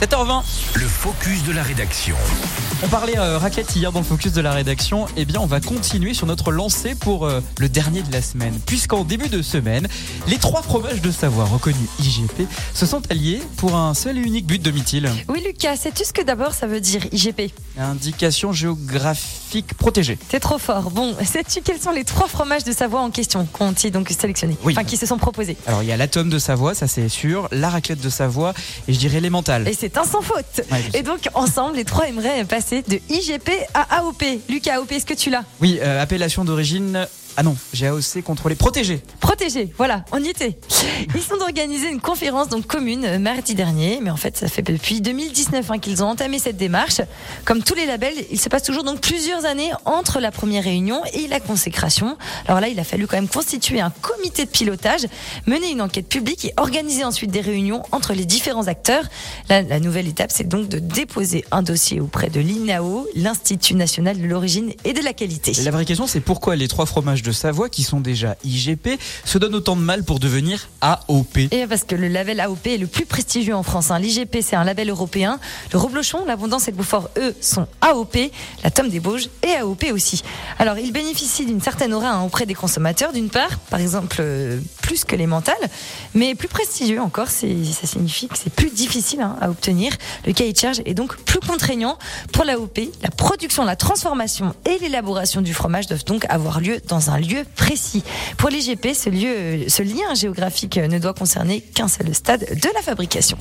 7h20. Le focus de la rédaction. On parlait euh, raquette hier dans le focus de la rédaction. Eh bien, on va continuer sur notre lancée pour euh, le dernier de la semaine. Puisqu'en début de semaine, les trois fromages de Savoie reconnus IGP se sont alliés pour un seul et unique but, demi-til. Oui, Lucas, sais-tu ce que d'abord ça veut dire IGP Indication géographique protégée. T'es trop fort. Bon, sais-tu quels sont les trois fromages de Savoie en question qu'on ont donc sélectionnés Oui. Enfin, qui se sont proposés. Alors, il y a l'atome de Savoie, ça c'est sûr, la raclette de Savoie et je dirais élémental. Et c'est un sans faute. Ouais. Et donc, ensemble, les trois aimeraient passer de IGP à AOP. Lucas, AOP, est-ce que tu l'as? Oui, euh, appellation d'origine. Ah non, j'ai AOC contrôlé protégé. Protégé, voilà, on y était. Ils sont organisés une conférence donc commune euh, mardi dernier, mais en fait ça fait depuis 2019 hein, qu'ils ont entamé cette démarche. Comme tous les labels, il se passe toujours donc plusieurs années entre la première réunion et la consécration. Alors là, il a fallu quand même constituer un comité de pilotage, mener une enquête publique et organiser ensuite des réunions entre les différents acteurs. La, la nouvelle étape, c'est donc de déposer un dossier auprès de l'INAO, l'Institut national de l'origine et de la qualité. La vraie question, c'est pourquoi les trois fromages de Savoie, qui sont déjà IGP, se donnent autant de mal pour devenir AOP. Et parce que le label AOP est le plus prestigieux en France. hein. L'IGP, c'est un label européen. Le Reblochon, l'Abondance et le Beaufort, eux, sont AOP. La Tome des Bauges est AOP aussi. Alors, ils bénéficient d'une certaine aura hein, auprès des consommateurs, d'une part, par exemple, euh, plus que les mentales, mais plus prestigieux encore. Ça signifie que c'est plus difficile hein, à obtenir. Le cahier de charge est donc plus contraignant pour l'AOP. La production, la transformation et l'élaboration du fromage doivent donc avoir lieu dans un lieu précis. Pour l'IGP, ce lieu, ce lien géographique ne doit concerner qu'un seul stade de la fabrication.